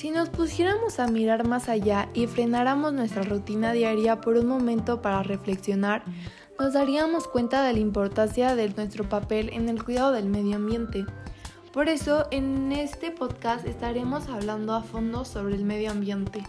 Si nos pusiéramos a mirar más allá y frenáramos nuestra rutina diaria por un momento para reflexionar, nos daríamos cuenta de la importancia de nuestro papel en el cuidado del medio ambiente. Por eso, en este podcast estaremos hablando a fondo sobre el medio ambiente.